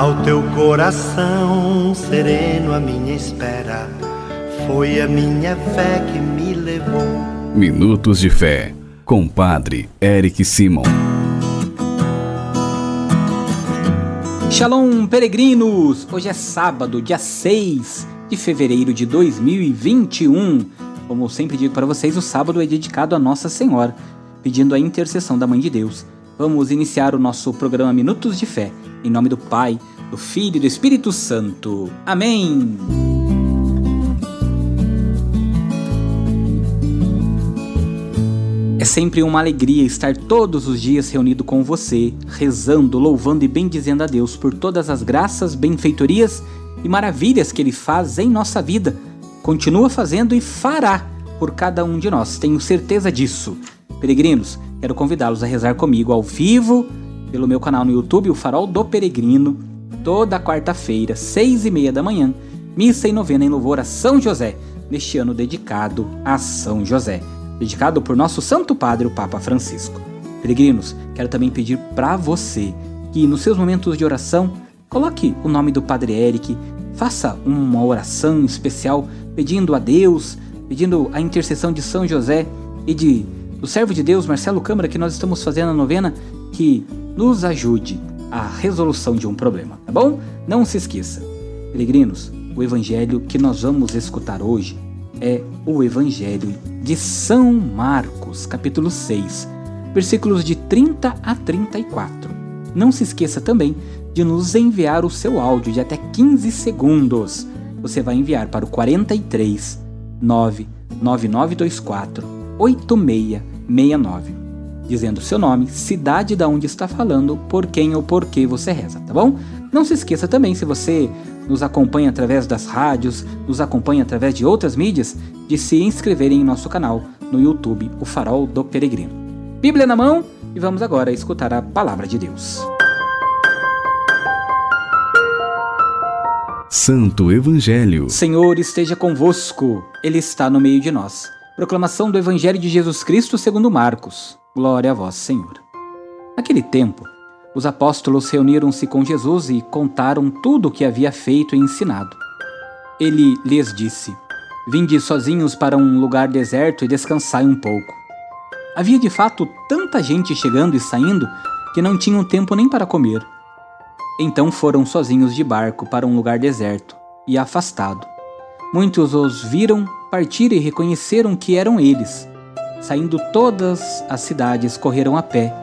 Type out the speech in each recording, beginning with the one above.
Ao teu coração sereno, a minha espera foi a minha fé que me levou. Minutos de Fé, com Padre Eric Simon. Shalom, peregrinos! Hoje é sábado, dia 6 de fevereiro de 2021. Como eu sempre digo para vocês, o sábado é dedicado a Nossa Senhora, pedindo a intercessão da Mãe de Deus. Vamos iniciar o nosso programa Minutos de Fé, em nome do Pai, do Filho e do Espírito Santo. Amém! É sempre uma alegria estar todos os dias reunido com você, rezando, louvando e bendizendo a Deus por todas as graças, benfeitorias e maravilhas que Ele faz em nossa vida. Continua fazendo e fará por cada um de nós, tenho certeza disso. Peregrinos, quero convidá-los a rezar comigo ao vivo pelo meu canal no YouTube, o Farol do Peregrino, toda quarta-feira, seis e meia da manhã, missa e novena em louvor a São José, neste ano dedicado a São José dedicado por nosso Santo Padre, o Papa Francisco. Peregrinos, quero também pedir para você que nos seus momentos de oração coloque o nome do Padre Eric, faça uma oração especial pedindo a Deus, pedindo a intercessão de São José e de do servo de Deus Marcelo Câmara que nós estamos fazendo a novena que nos ajude a resolução de um problema, tá bom? Não se esqueça. Peregrinos, o evangelho que nós vamos escutar hoje é o Evangelho de São Marcos, capítulo 6, versículos de 30 a 34. Não se esqueça também de nos enviar o seu áudio de até 15 segundos. Você vai enviar para o 43 99924 8669, dizendo seu nome, cidade da onde está falando, por quem ou por que você reza, tá bom? Não se esqueça também, se você nos acompanha através das rádios, nos acompanha através de outras mídias, de se inscreverem em nosso canal no YouTube, O Farol do Peregrino. Bíblia na mão e vamos agora escutar a palavra de Deus. Santo Evangelho. Senhor esteja convosco, Ele está no meio de nós. Proclamação do Evangelho de Jesus Cristo segundo Marcos. Glória a vós, Senhor. Naquele tempo, os apóstolos reuniram-se com Jesus e contaram tudo o que havia feito e ensinado. Ele lhes disse: Vinde sozinhos para um lugar deserto e descansai um pouco. Havia de fato tanta gente chegando e saindo que não tinham tempo nem para comer. Então foram sozinhos de barco para um lugar deserto e afastado. Muitos os viram partir e reconheceram que eram eles. Saindo todas as cidades, correram a pé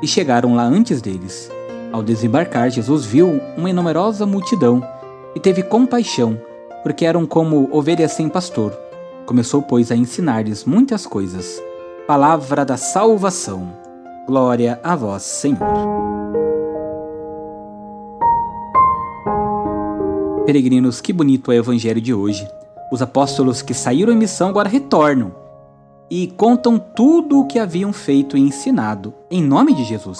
e chegaram lá antes deles. Ao desembarcar, Jesus viu uma numerosa multidão e teve compaixão, porque eram como ovelhas sem pastor. Começou, pois, a ensinar-lhes muitas coisas. Palavra da salvação. Glória a vós, Senhor. Peregrinos, que bonito é o evangelho de hoje. Os apóstolos que saíram em missão agora retornam e contam tudo o que haviam feito e ensinado, em nome de Jesus.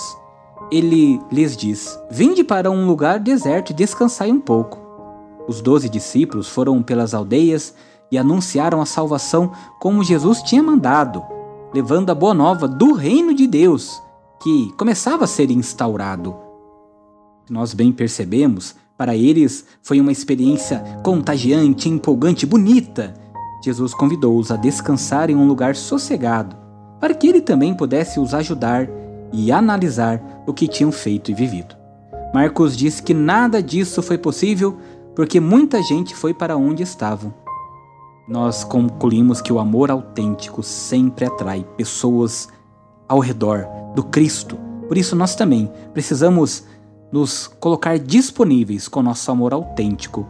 Ele lhes diz: Vinde para um lugar deserto e descansai um pouco. Os doze discípulos foram pelas aldeias e anunciaram a salvação como Jesus tinha mandado, levando a boa nova do reino de Deus, que começava a ser instaurado. Nós bem percebemos, para eles foi uma experiência contagiante, empolgante, bonita Jesus convidou-os a descansar em um lugar sossegado, para que ele também pudesse os ajudar e analisar o que tinham feito e vivido. Marcos diz que nada disso foi possível porque muita gente foi para onde estavam. Nós concluímos que o amor autêntico sempre atrai pessoas ao redor do Cristo. Por isso, nós também precisamos nos colocar disponíveis com nosso amor autêntico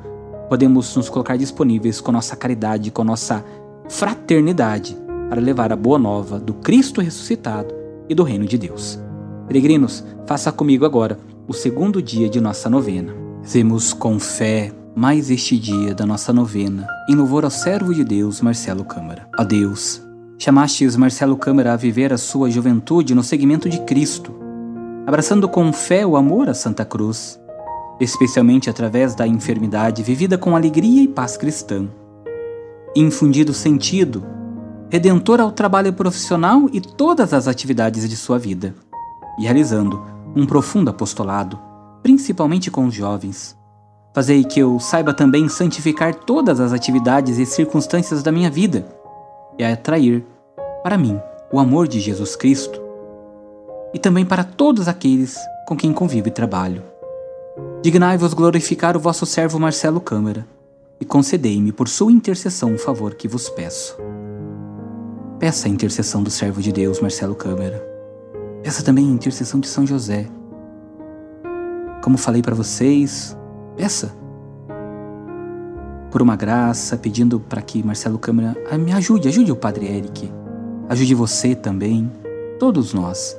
podemos nos colocar disponíveis com nossa caridade, com nossa fraternidade para levar a boa nova do Cristo ressuscitado e do reino de Deus. Peregrinos, faça comigo agora o segundo dia de nossa novena. Rezemos com fé mais este dia da nossa novena, em louvor ao servo de Deus, Marcelo Câmara. A Deus, chamastes Marcelo Câmara a viver a sua juventude no seguimento de Cristo, abraçando com fé o amor à Santa Cruz especialmente através da enfermidade vivida com alegria e paz cristã. Infundido sentido, redentor ao trabalho profissional e todas as atividades de sua vida, e realizando um profundo apostolado, principalmente com os jovens. Fazei que eu saiba também santificar todas as atividades e circunstâncias da minha vida e atrair para mim o amor de Jesus Cristo e também para todos aqueles com quem convivo e trabalho. Dignai-vos glorificar o vosso servo Marcelo Câmara e concedei-me por sua intercessão um favor que vos peço. Peça a intercessão do servo de Deus Marcelo Câmara. Peça também a intercessão de São José. Como falei para vocês, Peça. Por uma graça, pedindo para que Marcelo Câmara ah, me ajude, ajude o Padre Eric, ajude você também, todos nós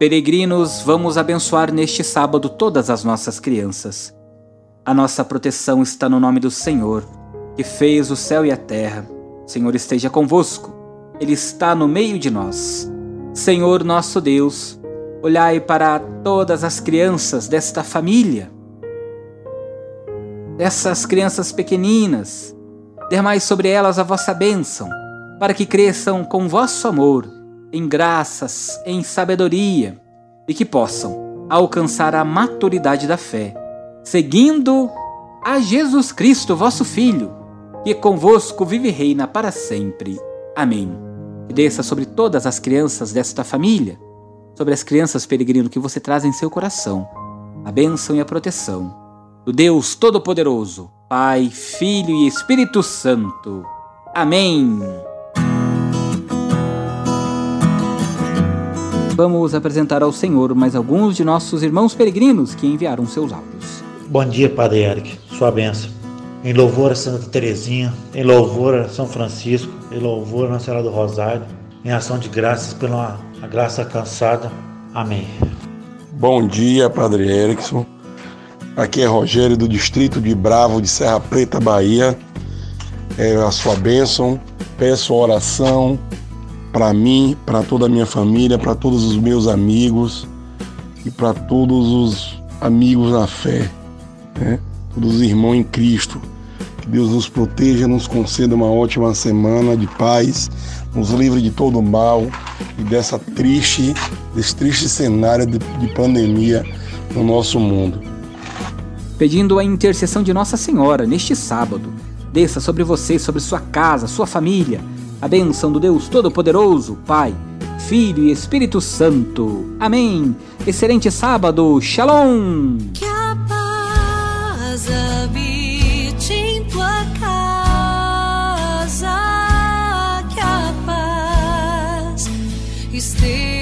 Peregrinos, vamos abençoar neste sábado todas as nossas crianças. A nossa proteção está no nome do Senhor, que fez o céu e a terra. O Senhor esteja convosco, Ele está no meio de nós. Senhor nosso Deus, olhai para todas as crianças desta família dessas crianças pequeninas. Dermai sobre elas a vossa bênção, para que cresçam com vosso amor, em graças, em sabedoria, e que possam alcançar a maturidade da fé, seguindo a Jesus Cristo, vosso Filho, que convosco vive e reina para sempre. Amém. E desça sobre todas as crianças desta família, sobre as crianças peregrino que você traz em seu coração, a bênção e a proteção do Deus Todo-Poderoso, Pai, Filho e Espírito Santo. Amém. Vamos apresentar ao Senhor mais alguns de nossos irmãos peregrinos que enviaram seus áudios. Bom dia, Padre Eric. Sua benção. Em louvor a Santa Teresinha, em louvor a São Francisco, em louvor a Nossa Senhora do Rosário, em ação de graças pela graça alcançada. Amém. Bom dia, Padre Erickson. Aqui é Rogério do distrito de Bravo de Serra Preta, Bahia. É a sua bênção. Peço oração para mim, para toda a minha família, para todos os meus amigos e para todos os amigos na fé, né? todos os irmãos em Cristo. Que Deus nos proteja, nos conceda uma ótima semana de paz, nos livre de todo mal e dessa triste, desse triste cenário de, de pandemia no nosso mundo pedindo a intercessão de Nossa Senhora neste sábado. Desça sobre você, sobre sua casa, sua família, a bênção do Deus Todo-Poderoso, Pai, Filho e Espírito Santo. Amém. Excelente sábado. Shalom. Que a paz habite em tua casa. Que a paz esteja